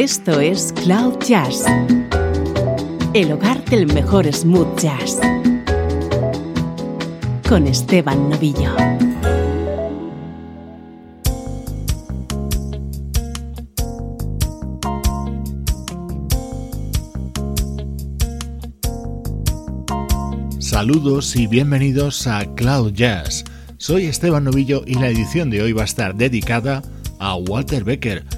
Esto es Cloud Jazz, el hogar del mejor smooth jazz, con Esteban Novillo. Saludos y bienvenidos a Cloud Jazz. Soy Esteban Novillo y la edición de hoy va a estar dedicada a Walter Becker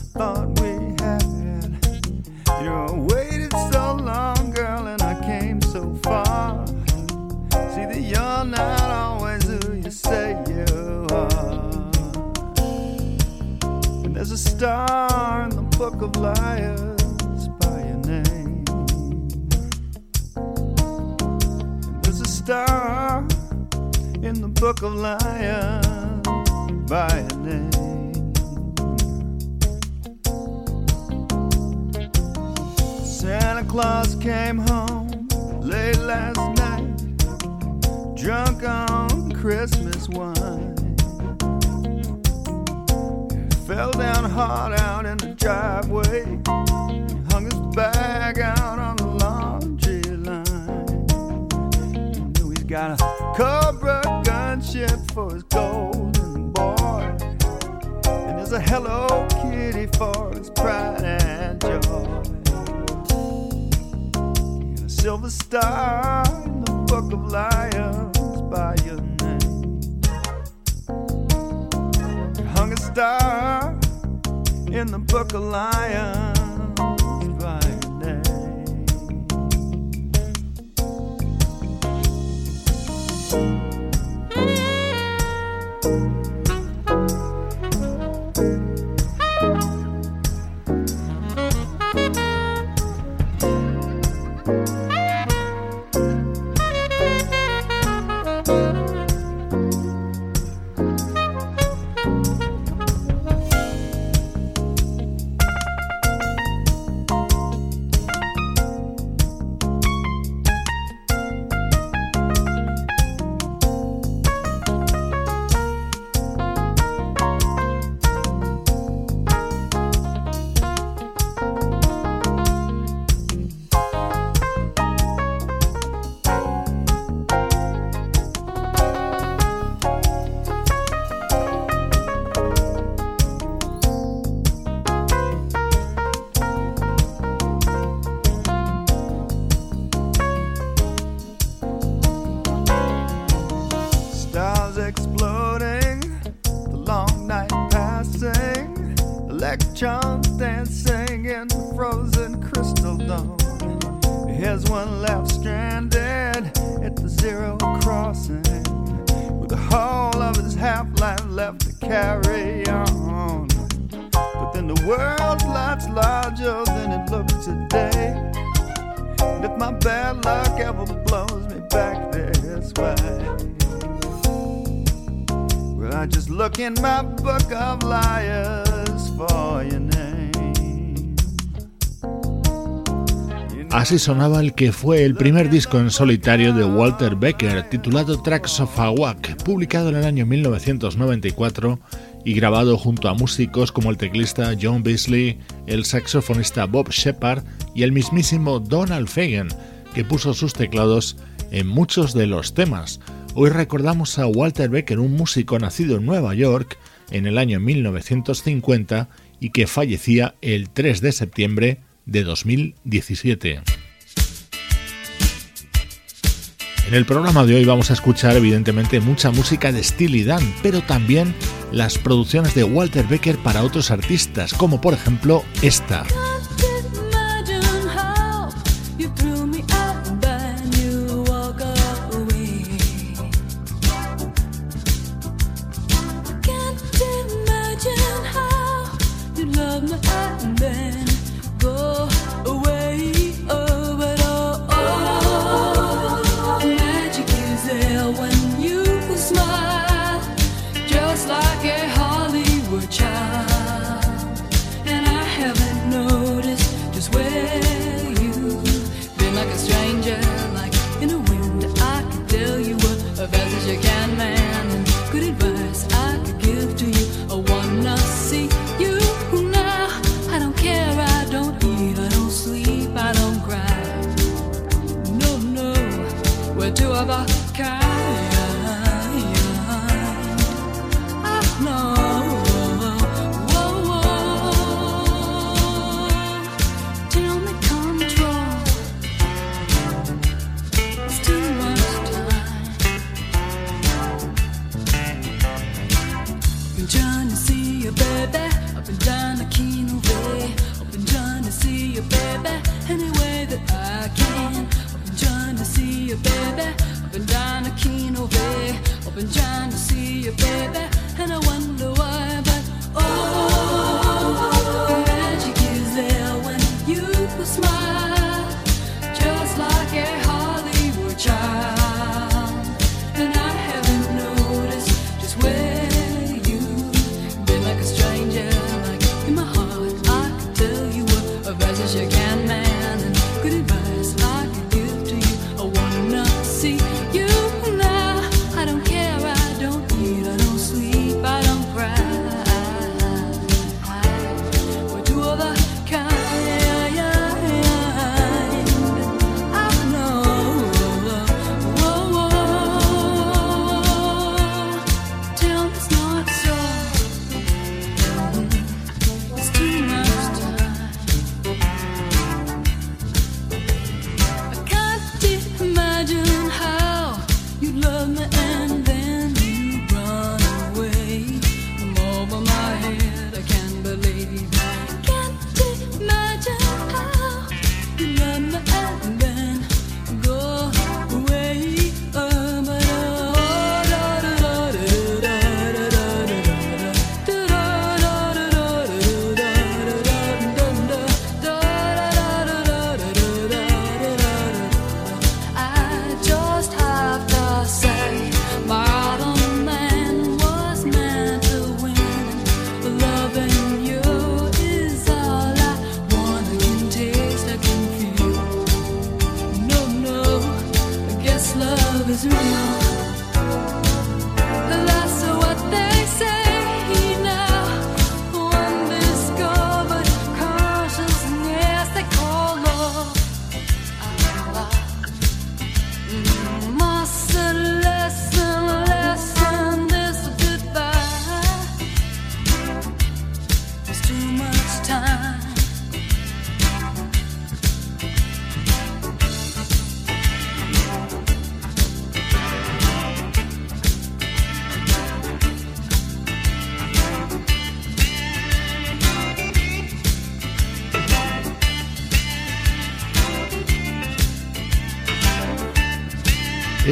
there's a star in the book of liars by your name. And there's a star in the book of liars by your name. Santa Claus came home late last night, drunk on Christmas wine. Fell down hard out in the driveway, hung his bag out on the laundry line. Knew he's got a Cobra gunship for his golden boy, and there's a Hello Kitty for his pride and joy And a silver star in the book of liars by your name. Hung a star in the book of liars carry on. But then the world's lots larger than it looks today. And if my bad luck ever blows me back this way. Well, I just look in my book of liars for you now. Así sonaba el que fue el primer disco en solitario de Walter Becker, titulado Tracks of a Walk, publicado en el año 1994 y grabado junto a músicos como el teclista John Beasley, el saxofonista Bob Shepard y el mismísimo Donald Fagen, que puso sus teclados en muchos de los temas. Hoy recordamos a Walter Becker, un músico nacido en Nueva York en el año 1950 y que fallecía el 3 de septiembre de 2017. En el programa de hoy vamos a escuchar evidentemente mucha música de Steely Dan, pero también las producciones de Walter Becker para otros artistas, como por ejemplo esta.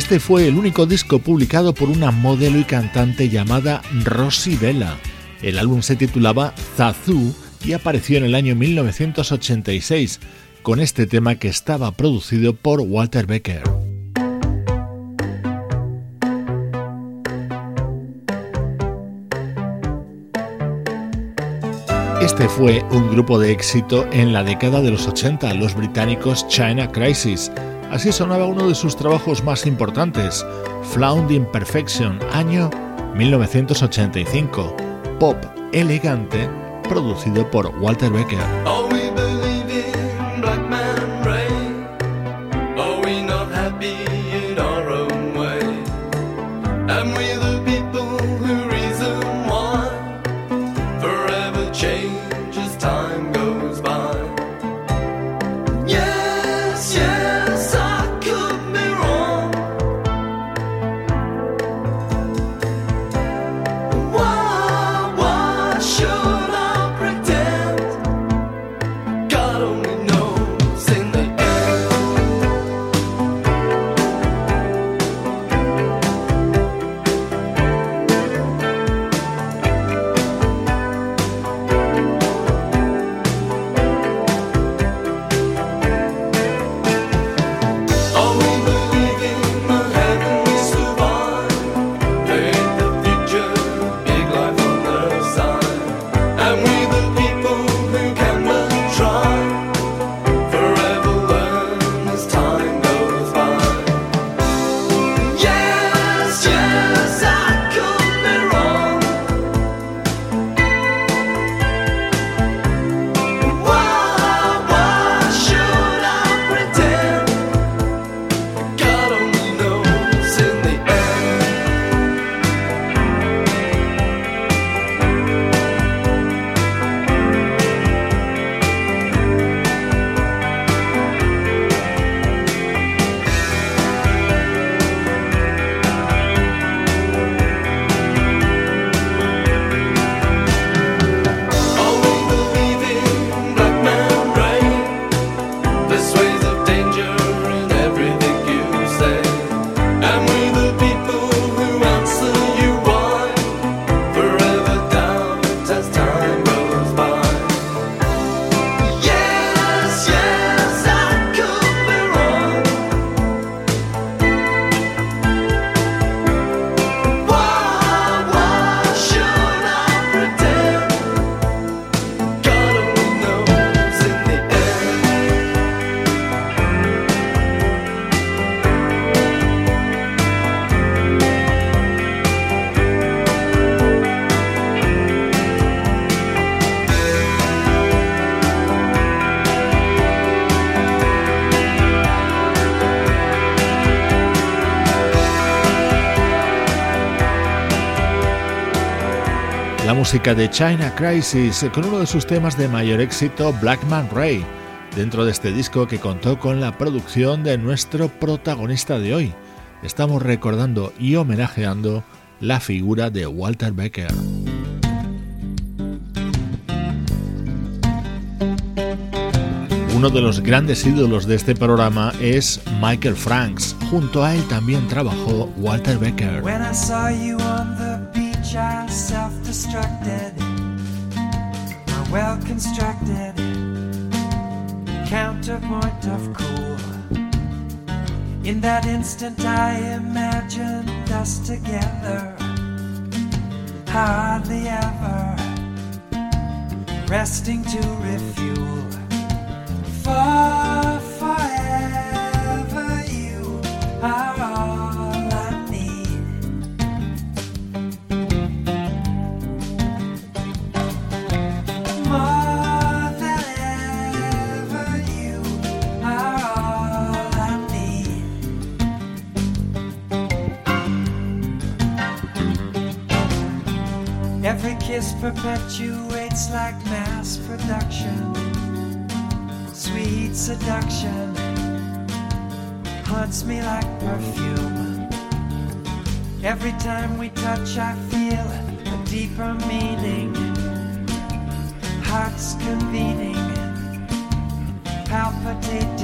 Este fue el único disco publicado por una modelo y cantante llamada Rosy Vela. El álbum se titulaba Zazu y apareció en el año 1986 con este tema que estaba producido por Walter Becker. Este fue un grupo de éxito en la década de los 80, los británicos China Crisis Así sonaba uno de sus trabajos más importantes, Flound Imperfection, año 1985, pop elegante, producido por Walter Becker. Música de China Crisis con uno de sus temas de mayor éxito, Blackman Ray, dentro de este disco que contó con la producción de nuestro protagonista de hoy. Estamos recordando y homenajeando la figura de Walter Becker. Uno de los grandes ídolos de este programa es Michael Franks. Junto a él también trabajó Walter Becker. When I saw you self-destructed. My well-constructed counterpoint of cool. In that instant, I imagined us together. Hardly ever resting to refuel. For Kiss perpetuates like mass production sweet seduction haunts me like perfume. Every time we touch, I feel a deeper meaning. Hearts convening, palpitate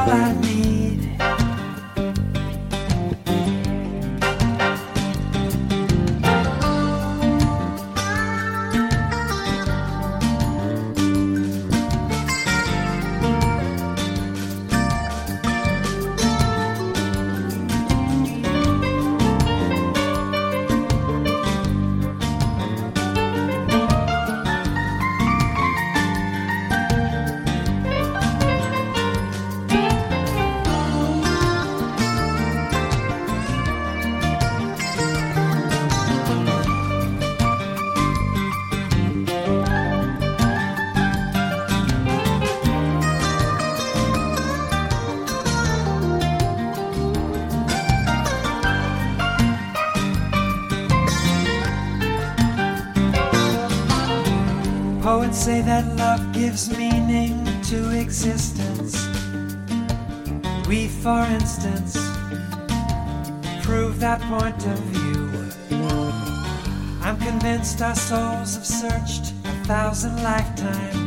all i need for instance, prove that point of view. I'm convinced our souls have searched a thousand lifetimes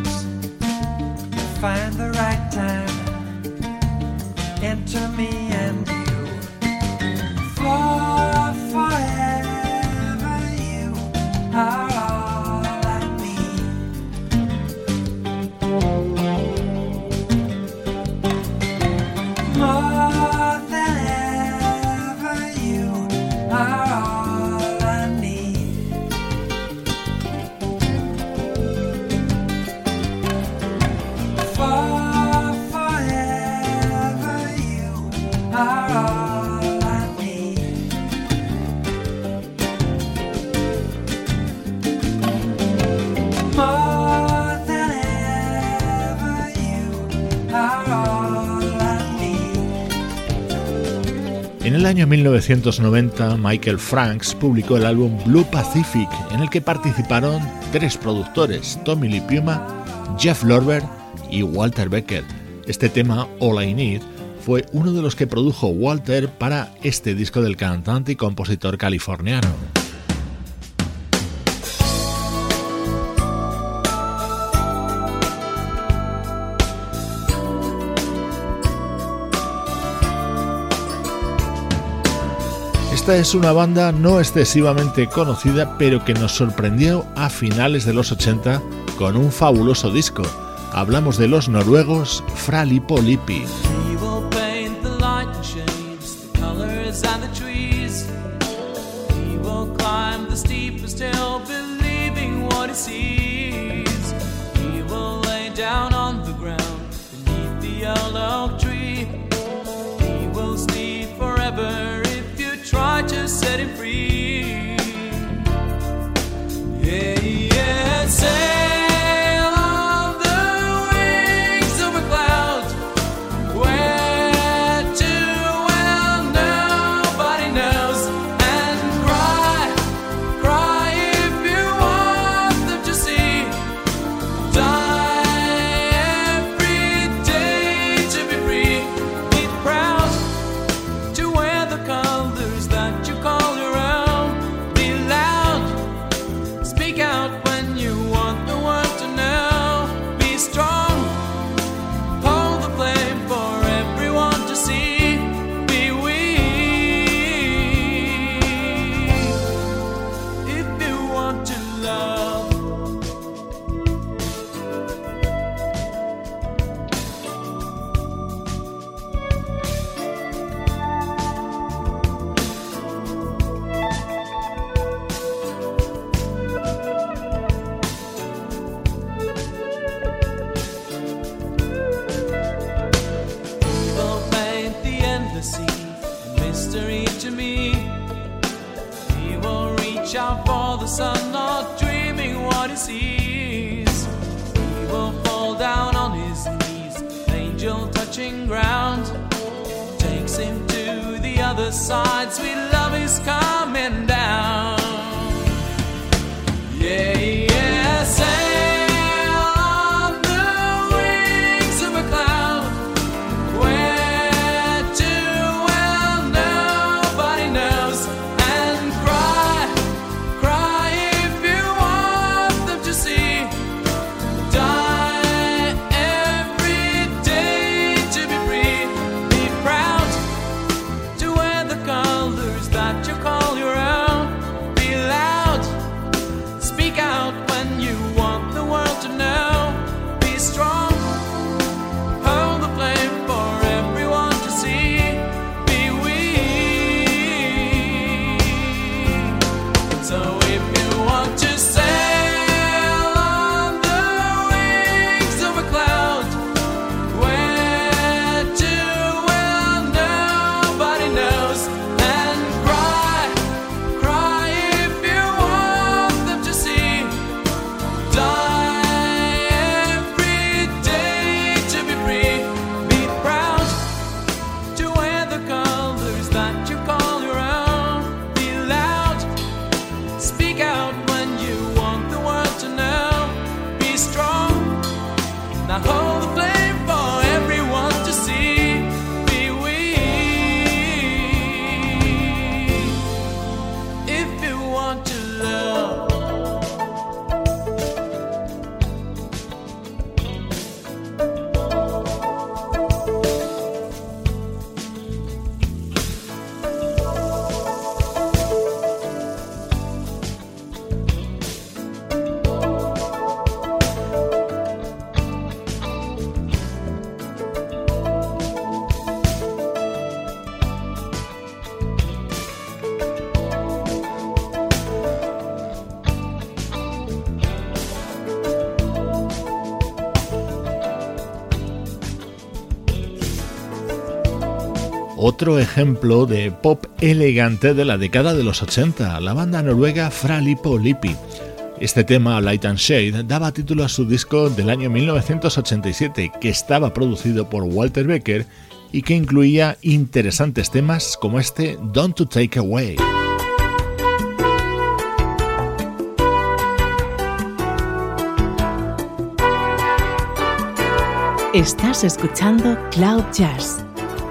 el año 1990, Michael Franks publicó el álbum Blue Pacific, en el que participaron tres productores, Tommy Lee Puma, Jeff Lorber y Walter Becker. Este tema, All I Need, fue uno de los que produjo Walter para este disco del cantante y compositor californiano. Esta es una banda no excesivamente conocida, pero que nos sorprendió a finales de los 80 con un fabuloso disco. Hablamos de los noruegos Fralipo Lippi. Otro ejemplo de pop elegante de la década de los 80, la banda noruega Fralipo Lippi. Este tema, Light and Shade, daba título a su disco del año 1987, que estaba producido por Walter Becker y que incluía interesantes temas como este Don't to Take Away. Estás escuchando Cloud Jazz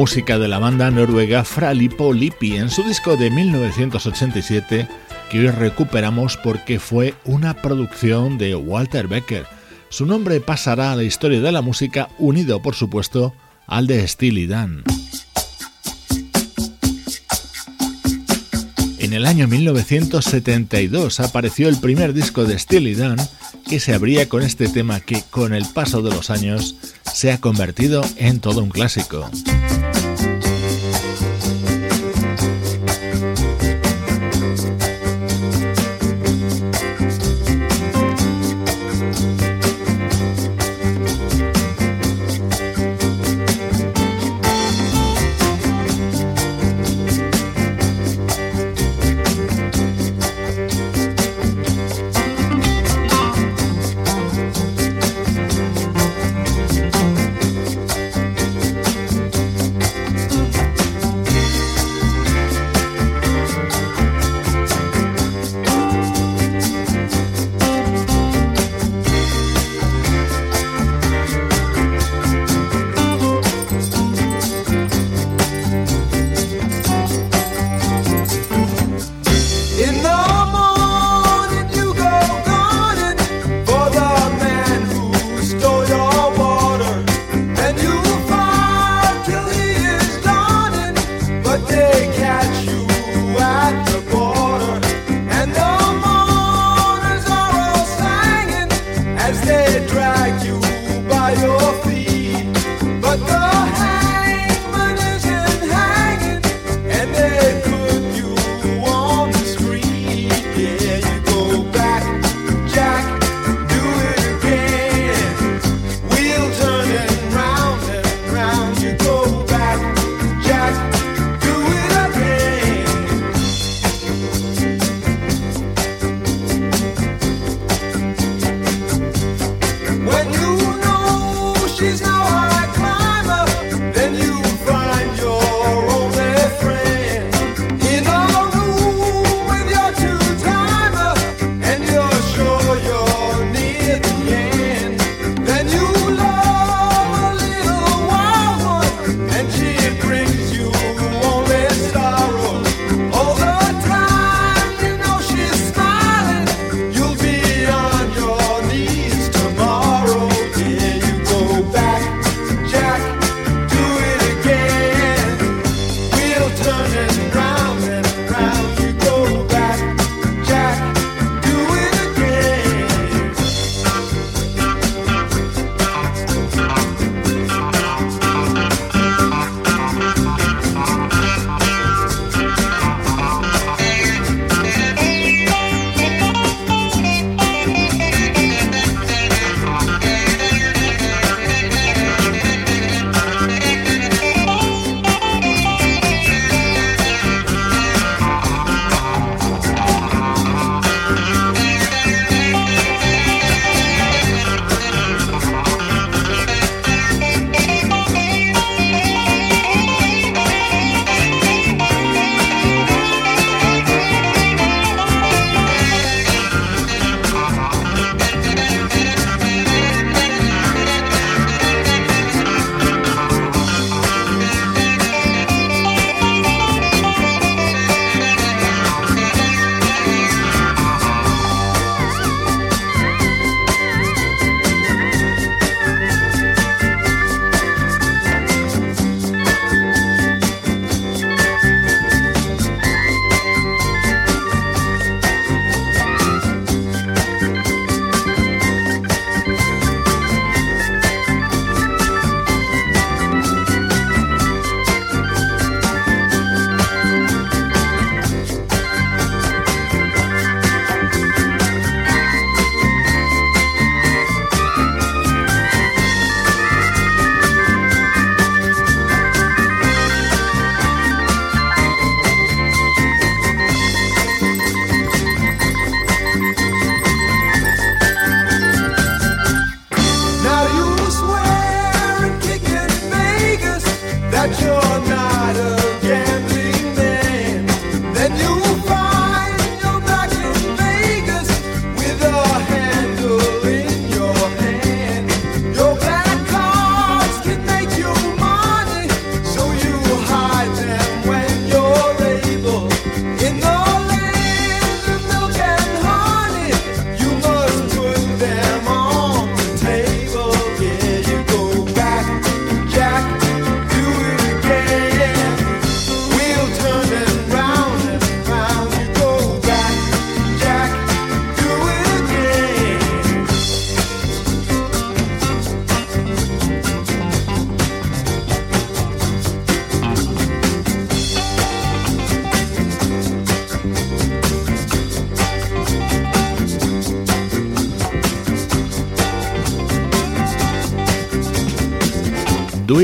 Música de la banda noruega Fralipo Lippi en su disco de 1987 que hoy recuperamos porque fue una producción de Walter Becker. Su nombre pasará a la historia de la música unido por supuesto al de Steely Dan. En el año 1972 apareció el primer disco de Steely Dan que se abría con este tema que con el paso de los años se ha convertido en todo un clásico.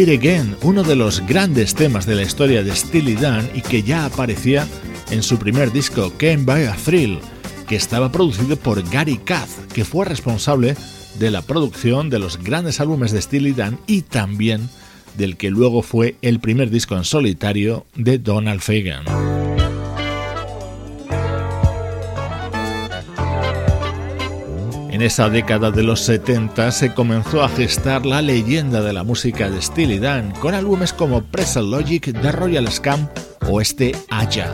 Again, uno de los grandes temas de la historia de Steely Dan y que ya aparecía en su primer disco, Came by a Thrill, que estaba producido por Gary Kath, que fue responsable de la producción de los grandes álbumes de Steely Dan y también del que luego fue el primer disco en solitario de Donald Fagan. En esa década de los 70 se comenzó a gestar la leyenda de la música de Steely Dan con álbumes como Press Logic, The Royal Scam o este Aya.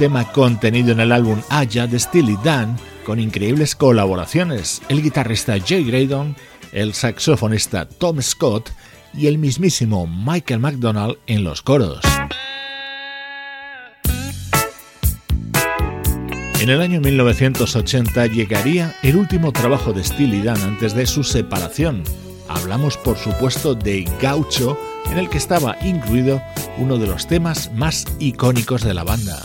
Tema contenido en el álbum Aya de Steely Dan, con increíbles colaboraciones, el guitarrista Jay Graydon, el saxofonista Tom Scott y el mismísimo Michael McDonald en los coros. En el año 1980 llegaría el último trabajo de Steely Dan antes de su separación. Hablamos por supuesto de Gaucho, en el que estaba incluido uno de los temas más icónicos de la banda.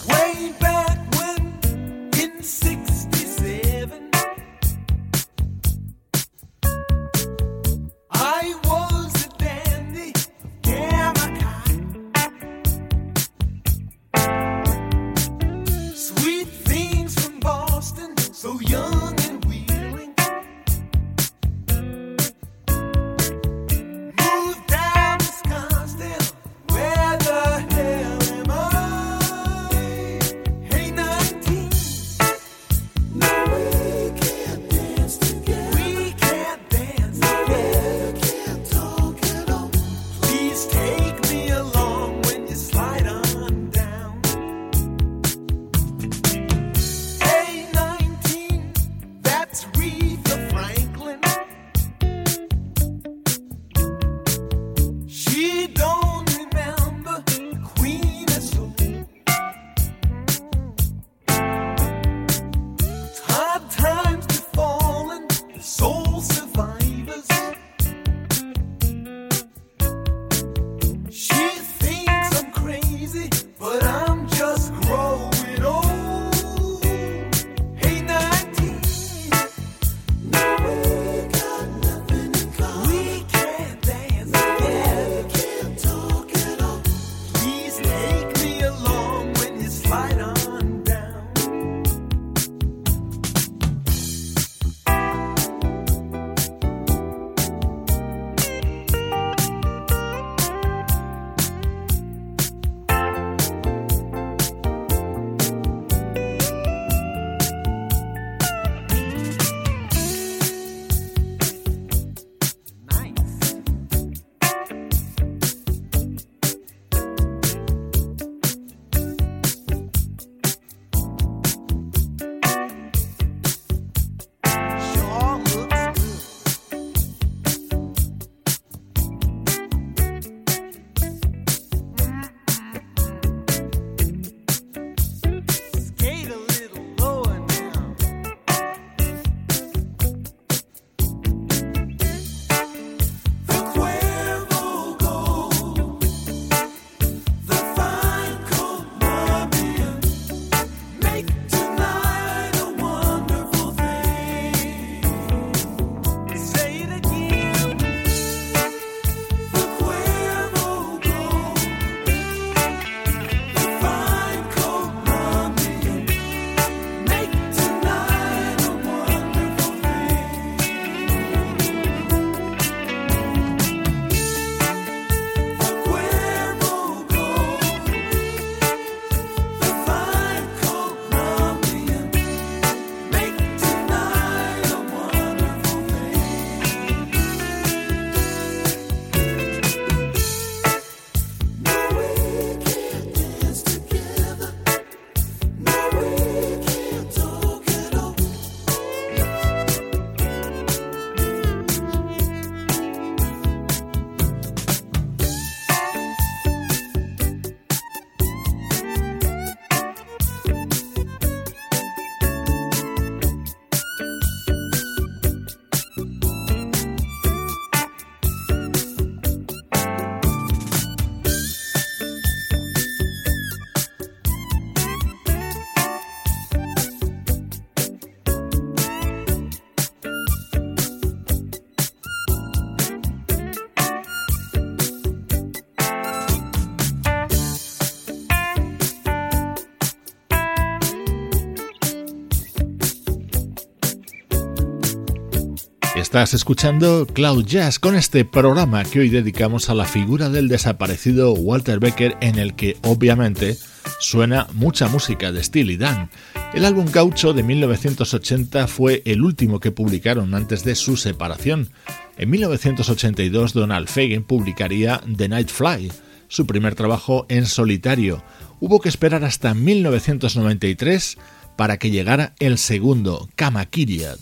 Estás escuchando Cloud Jazz con este programa que hoy dedicamos a la figura del desaparecido Walter Becker en el que obviamente suena mucha música de Steely Dan. El álbum Gaucho de 1980 fue el último que publicaron antes de su separación. En 1982 Donald Fagen publicaría The Night Fly, su primer trabajo en solitario. Hubo que esperar hasta 1993 para que llegara el segundo, Kamakiriad.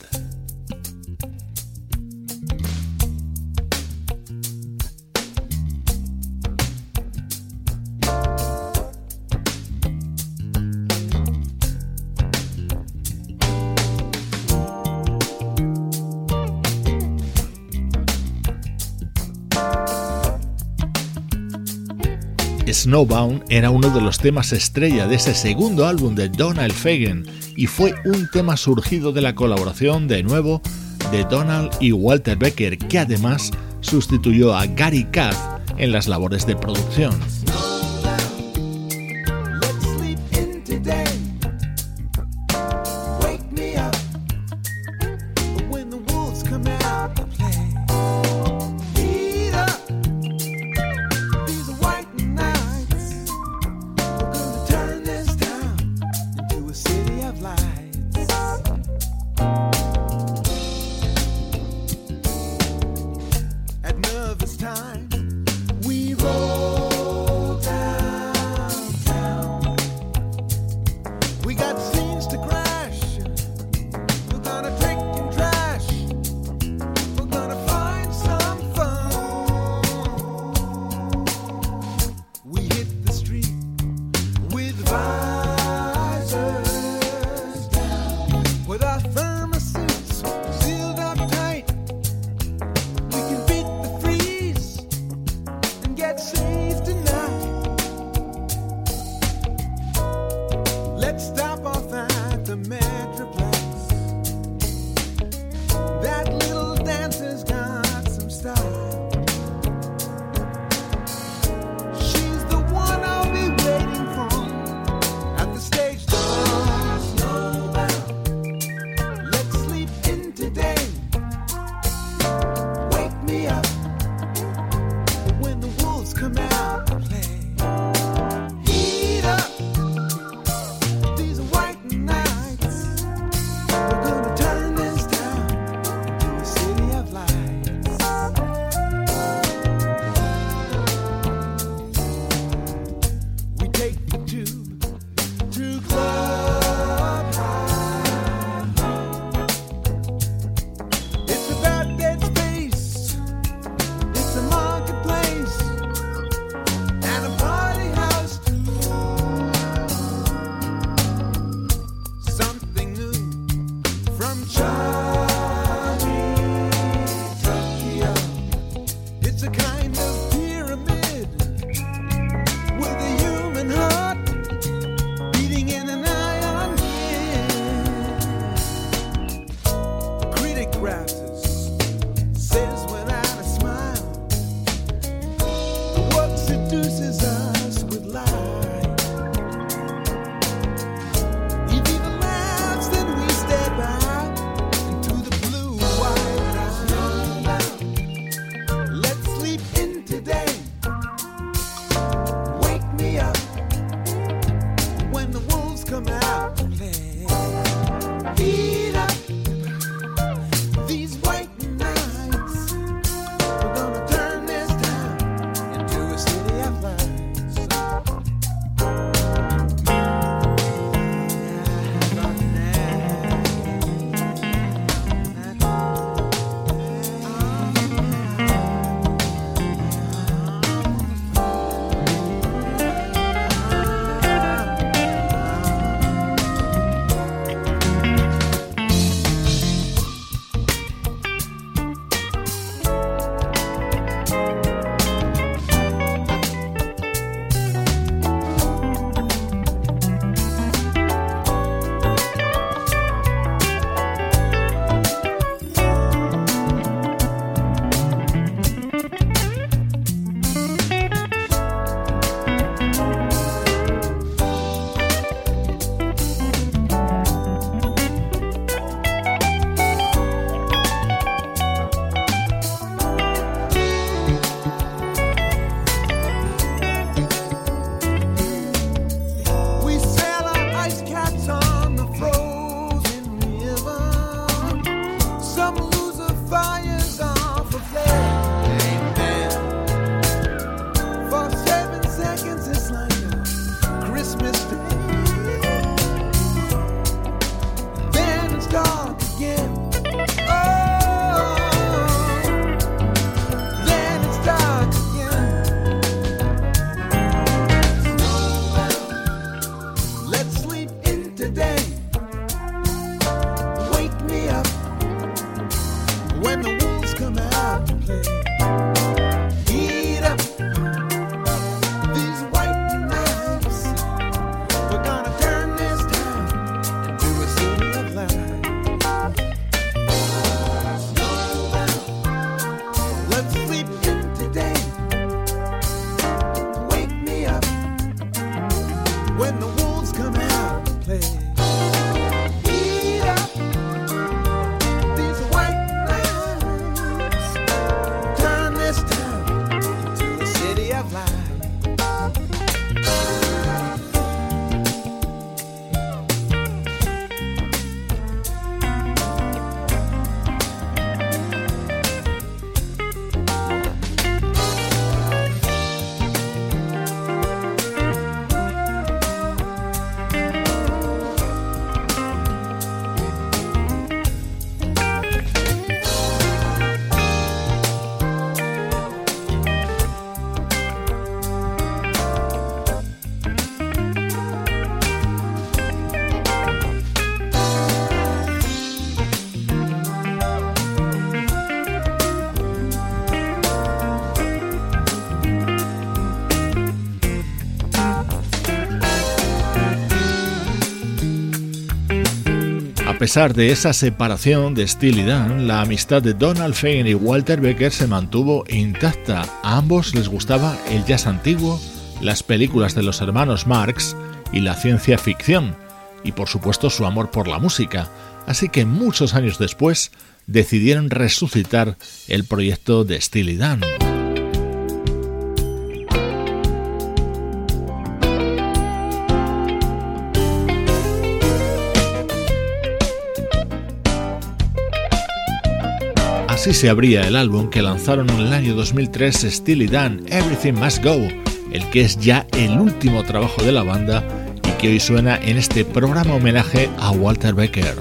Snowbound era uno de los temas estrella de ese segundo álbum de Donald Fagen y fue un tema surgido de la colaboración de nuevo de Donald y Walter Becker, que además sustituyó a Gary Kath en las labores de producción. Pesar de esa separación de Steely Dan, la amistad de Donald Fagen y Walter Becker se mantuvo intacta. A ambos les gustaba el jazz antiguo, las películas de los hermanos Marx y la ciencia ficción, y por supuesto su amor por la música. Así que muchos años después decidieron resucitar el proyecto de Steely Dan. Así se abría el álbum que lanzaron en el año 2003 Steely Dan, Everything Must Go, el que es ya el último trabajo de la banda y que hoy suena en este programa homenaje a Walter Becker.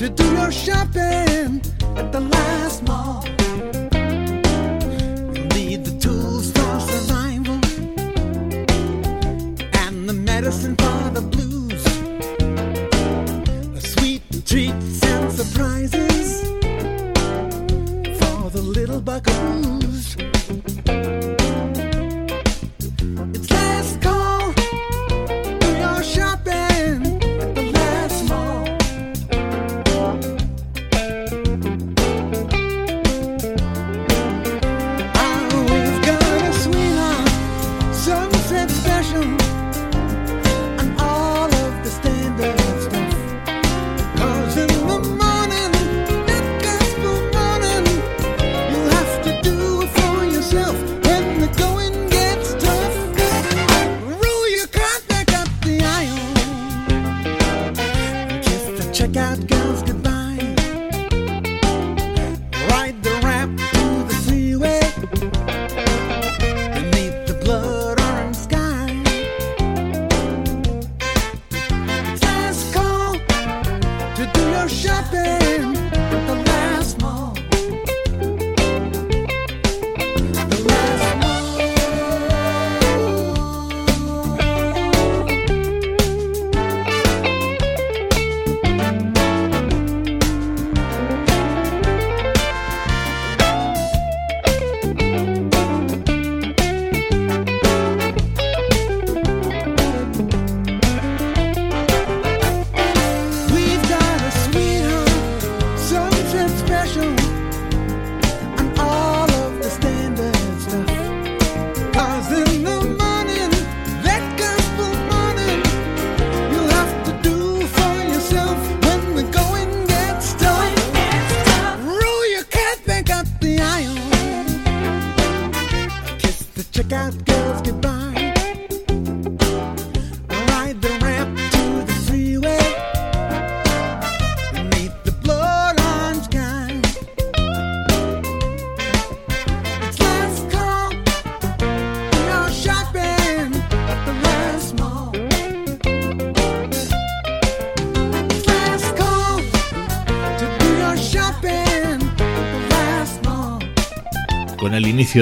To do your shopping at the last mall. You'll need the tools for survival and the medicine for the blues. A sweet treats and surprises for the little buckaroos.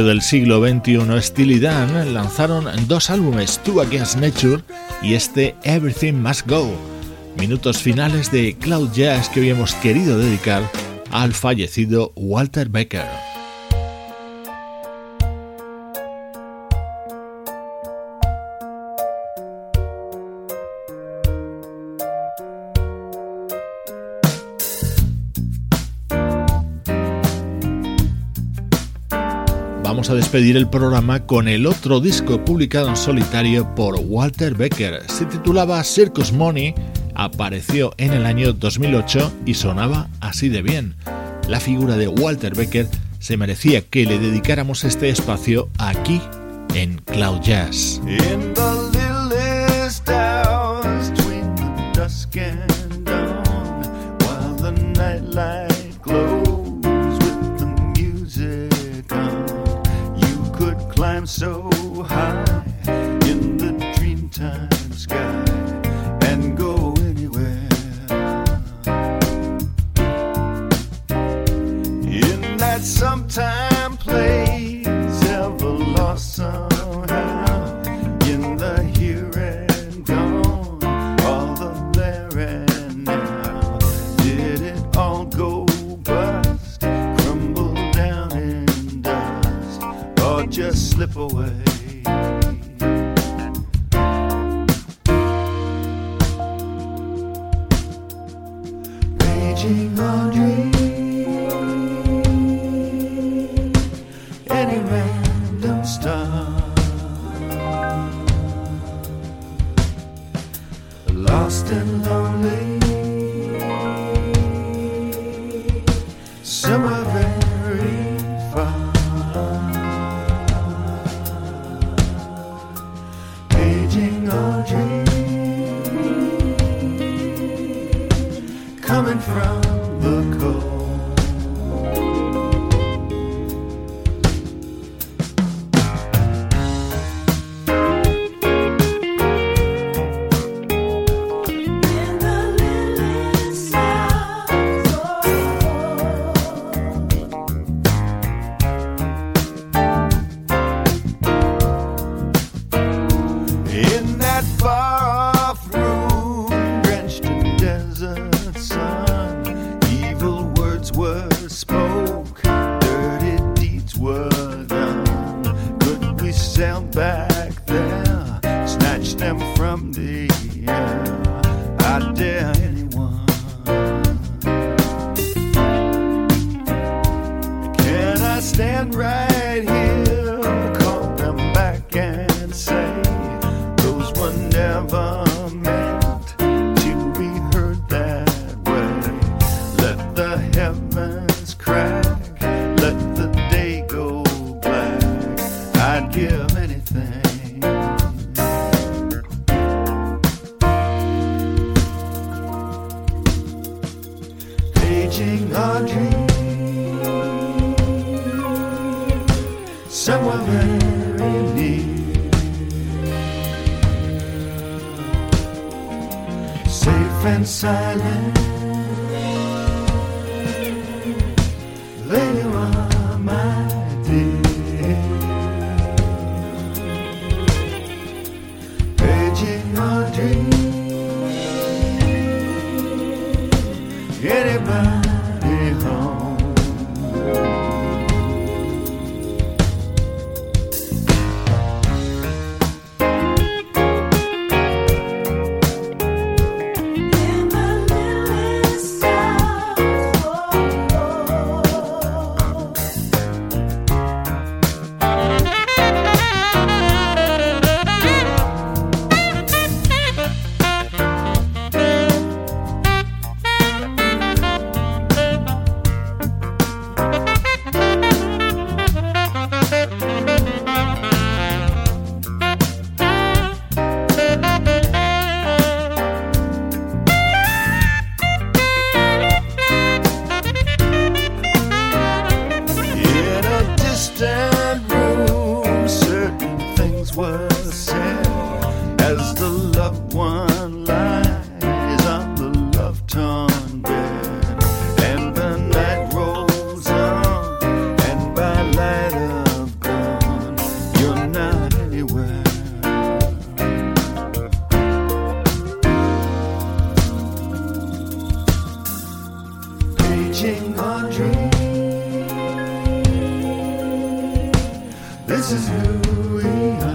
Del siglo XXI, Steely Dan lanzaron dos álbumes, Two Against Nature y este Everything Must Go, minutos finales de Cloud Jazz que hoy querido dedicar al fallecido Walter Becker. A despedir el programa con el otro disco publicado en solitario por Walter Becker. Se titulaba Circus Money, apareció en el año 2008 y sonaba así de bien. La figura de Walter Becker se merecía que le dedicáramos este espacio aquí en Cloud Jazz. Imagine a dream. catching a dream somewhere very near, safe and silent. This is who we are.